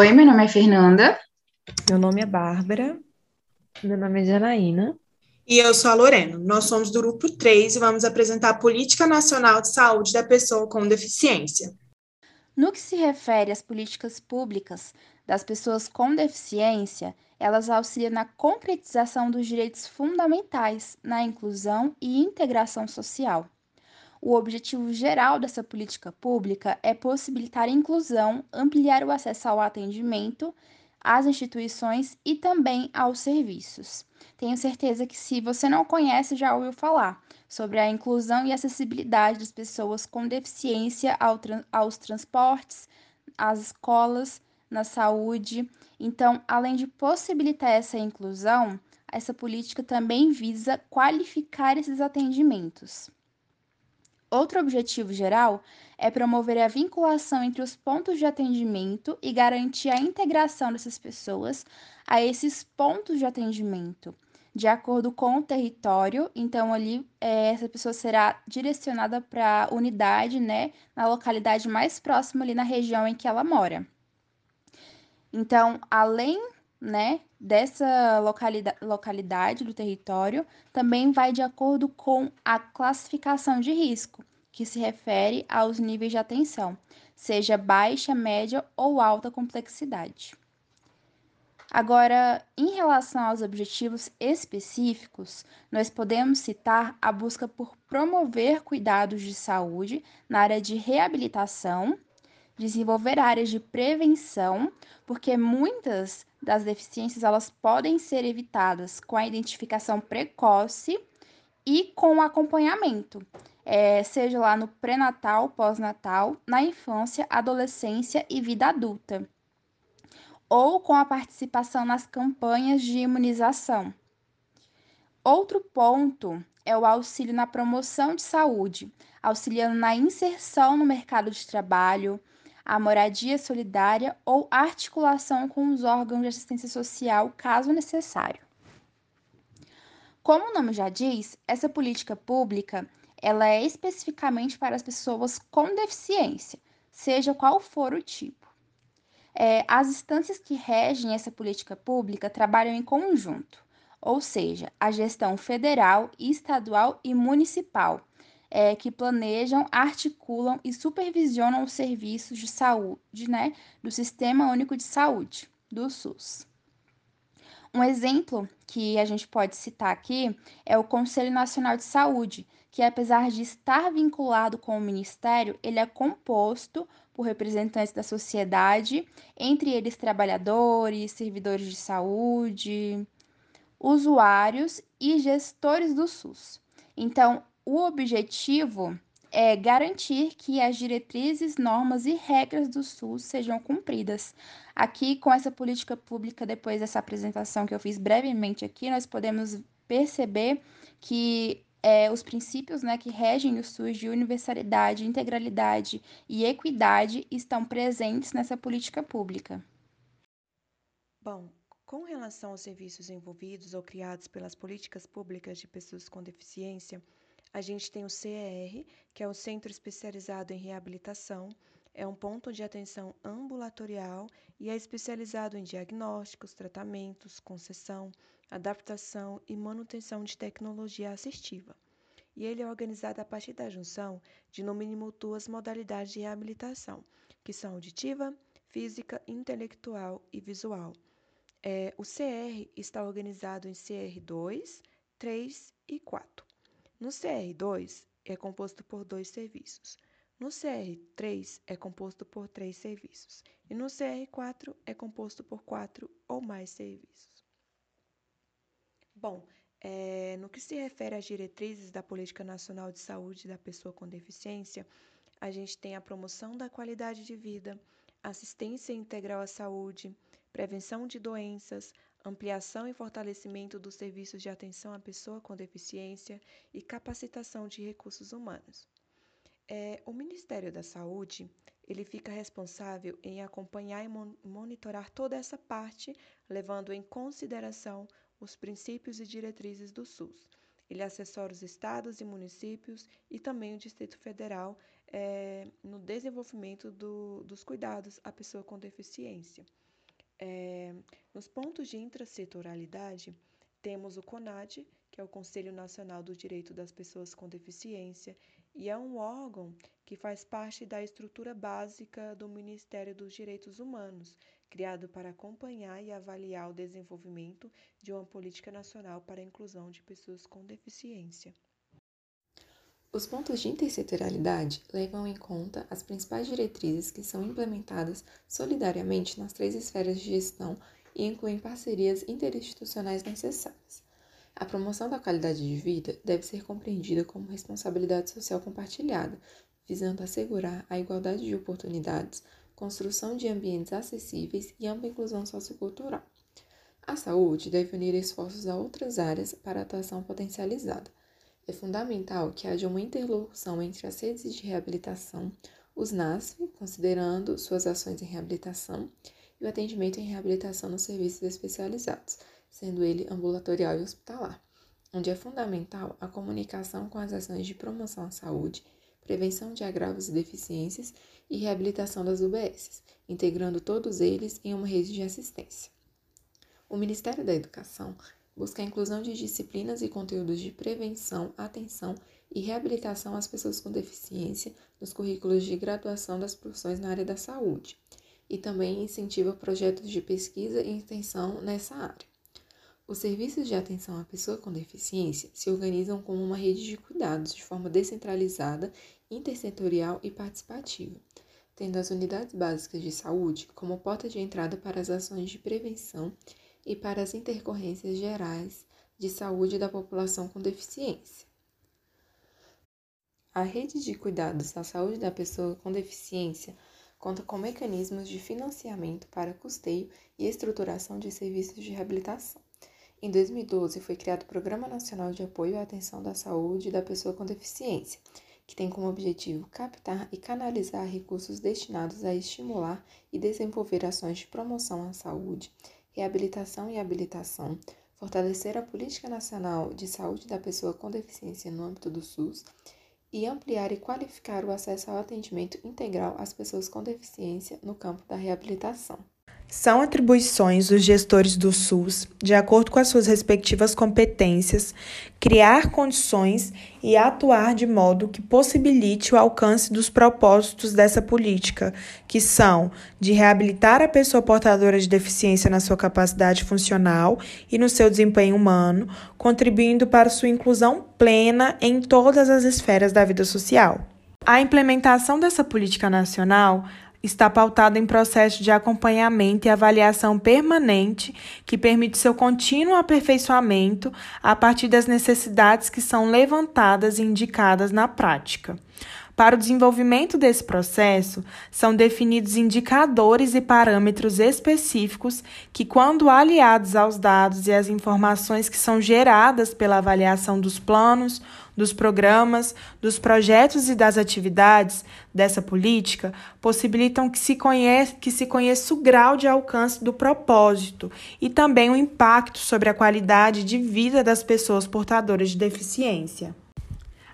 Oi, meu nome é Fernanda. Meu nome é Bárbara. Meu nome é Janaína. E eu sou a Lorena. Nós somos do grupo 3 e vamos apresentar a Política Nacional de Saúde da Pessoa com Deficiência. No que se refere às políticas públicas das pessoas com deficiência, elas auxiliam na concretização dos direitos fundamentais, na inclusão e integração social. O objetivo geral dessa política pública é possibilitar a inclusão, ampliar o acesso ao atendimento, às instituições e também aos serviços. Tenho certeza que, se você não conhece, já ouviu falar sobre a inclusão e acessibilidade das pessoas com deficiência aos transportes, às escolas, na saúde. Então, além de possibilitar essa inclusão, essa política também visa qualificar esses atendimentos. Outro objetivo geral é promover a vinculação entre os pontos de atendimento e garantir a integração dessas pessoas a esses pontos de atendimento, de acordo com o território. Então, ali, é, essa pessoa será direcionada para a unidade, né, na localidade mais próxima ali na região em que ela mora. Então, além né, dessa localidade, localidade do território também vai de acordo com a classificação de risco, que se refere aos níveis de atenção, seja baixa, média ou alta complexidade. Agora, em relação aos objetivos específicos, nós podemos citar a busca por promover cuidados de saúde na área de reabilitação, desenvolver áreas de prevenção, porque muitas das deficiências elas podem ser evitadas com a identificação precoce e com o acompanhamento, é, seja lá no pré-natal, pós-natal, na infância, adolescência e vida adulta, ou com a participação nas campanhas de imunização. Outro ponto é o auxílio na promoção de saúde, auxiliando na inserção no mercado de trabalho, a moradia solidária ou articulação com os órgãos de assistência social, caso necessário. Como o nome já diz, essa política pública ela é especificamente para as pessoas com deficiência, seja qual for o tipo. É, as instâncias que regem essa política pública trabalham em conjunto, ou seja, a gestão federal, estadual e municipal, é, que planejam, articulam e supervisionam os serviços de saúde né, do Sistema Único de Saúde, do SUS. Um exemplo que a gente pode citar aqui é o Conselho Nacional de Saúde, que apesar de estar vinculado com o Ministério, ele é composto por representantes da sociedade, entre eles trabalhadores, servidores de saúde, usuários e gestores do SUS. Então, o objetivo é garantir que as diretrizes, normas e regras do SUS sejam cumpridas. Aqui, com essa política pública, depois dessa apresentação que eu fiz brevemente aqui, nós podemos perceber que é, os princípios né, que regem o SUS de universalidade, integralidade e equidade estão presentes nessa política pública. Bom, com relação aos serviços envolvidos ou criados pelas políticas públicas de pessoas com deficiência, a gente tem o CER, que é o Centro Especializado em Reabilitação, é um ponto de atenção ambulatorial e é especializado em diagnósticos, tratamentos, concessão, adaptação e manutenção de tecnologia assistiva. E ele é organizado a partir da junção de no mínimo duas modalidades de reabilitação, que são auditiva, física, intelectual e visual. É, o CR está organizado em CR2, 3 e 4. No CR2 é composto por dois serviços. No CR3 é composto por três serviços. E no CR4 é composto por quatro ou mais serviços. Bom, é, no que se refere às diretrizes da Política Nacional de Saúde da Pessoa com Deficiência, a gente tem a promoção da qualidade de vida, assistência integral à saúde, prevenção de doenças, ampliação e fortalecimento dos serviços de atenção à pessoa com deficiência e capacitação de recursos humanos. É, o Ministério da Saúde ele fica responsável em acompanhar e monitorar toda essa parte, levando em consideração os princípios e diretrizes do SUS. Ele assessora os estados e municípios e também o Distrito Federal é, no desenvolvimento do, dos cuidados à pessoa com deficiência. É, nos pontos de intrasetorialidade, temos o CONAD, que é o Conselho Nacional do Direito das Pessoas com Deficiência, e é um órgão que faz parte da estrutura básica do Ministério dos Direitos Humanos, criado para acompanhar e avaliar o desenvolvimento de uma política nacional para a inclusão de pessoas com deficiência. Os pontos de intersetorialidade levam em conta as principais diretrizes que são implementadas solidariamente nas três esferas de gestão e incluem parcerias interinstitucionais necessárias. A promoção da qualidade de vida deve ser compreendida como responsabilidade social compartilhada, visando assegurar a igualdade de oportunidades, construção de ambientes acessíveis e ampla inclusão sociocultural. A saúde deve unir esforços a outras áreas para atuação potencializada é fundamental que haja uma interlocução entre as redes de reabilitação, os NASF, considerando suas ações em reabilitação, e o atendimento em reabilitação nos serviços especializados, sendo ele ambulatorial e hospitalar, onde é fundamental a comunicação com as ações de promoção à saúde, prevenção de agravos e deficiências e reabilitação das UBSs, integrando todos eles em uma rede de assistência. O Ministério da Educação busca a inclusão de disciplinas e conteúdos de prevenção, atenção e reabilitação às pessoas com deficiência nos currículos de graduação das profissões na área da saúde, e também incentiva projetos de pesquisa e extensão nessa área. Os serviços de atenção à pessoa com deficiência se organizam como uma rede de cuidados de forma descentralizada, intersetorial e participativa, tendo as unidades básicas de saúde como porta de entrada para as ações de prevenção e para as intercorrências gerais de saúde da população com deficiência. A rede de cuidados da saúde da pessoa com deficiência conta com mecanismos de financiamento para custeio e estruturação de serviços de reabilitação. Em 2012, foi criado o Programa Nacional de Apoio à Atenção da Saúde da Pessoa com Deficiência, que tem como objetivo captar e canalizar recursos destinados a estimular e desenvolver ações de promoção à saúde reabilitação e habilitação, fortalecer a Política Nacional de Saúde da Pessoa com Deficiência no âmbito do SUS e ampliar e qualificar o acesso ao atendimento integral às pessoas com deficiência no campo da reabilitação. São atribuições dos gestores do SUS, de acordo com as suas respectivas competências, criar condições e atuar de modo que possibilite o alcance dos propósitos dessa política, que são de reabilitar a pessoa portadora de deficiência na sua capacidade funcional e no seu desempenho humano, contribuindo para sua inclusão plena em todas as esferas da vida social. A implementação dessa política nacional está pautada em processo de acompanhamento e avaliação permanente que permite seu contínuo aperfeiçoamento a partir das necessidades que são levantadas e indicadas na prática. Para o desenvolvimento desse processo, são definidos indicadores e parâmetros específicos que, quando aliados aos dados e às informações que são geradas pela avaliação dos planos, dos programas, dos projetos e das atividades dessa política, possibilitam que se, conheça, que se conheça o grau de alcance do propósito e também o impacto sobre a qualidade de vida das pessoas portadoras de deficiência.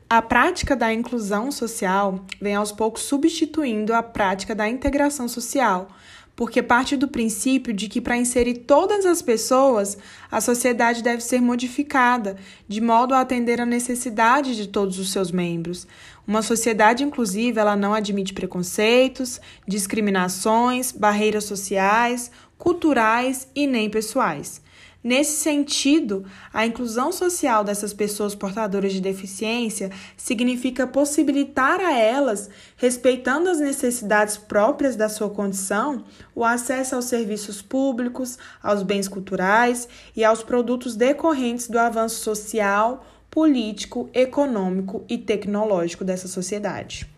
A prática da inclusão social vem aos poucos substituindo a prática da integração social, porque parte do princípio de que para inserir todas as pessoas, a sociedade deve ser modificada, de modo a atender a necessidade de todos os seus membros. Uma sociedade inclusiva, ela não admite preconceitos, discriminações, barreiras sociais, culturais e nem pessoais. Nesse sentido, a inclusão social dessas pessoas portadoras de deficiência significa possibilitar a elas, respeitando as necessidades próprias da sua condição, o acesso aos serviços públicos, aos bens culturais e aos produtos decorrentes do avanço social, político, econômico e tecnológico dessa sociedade.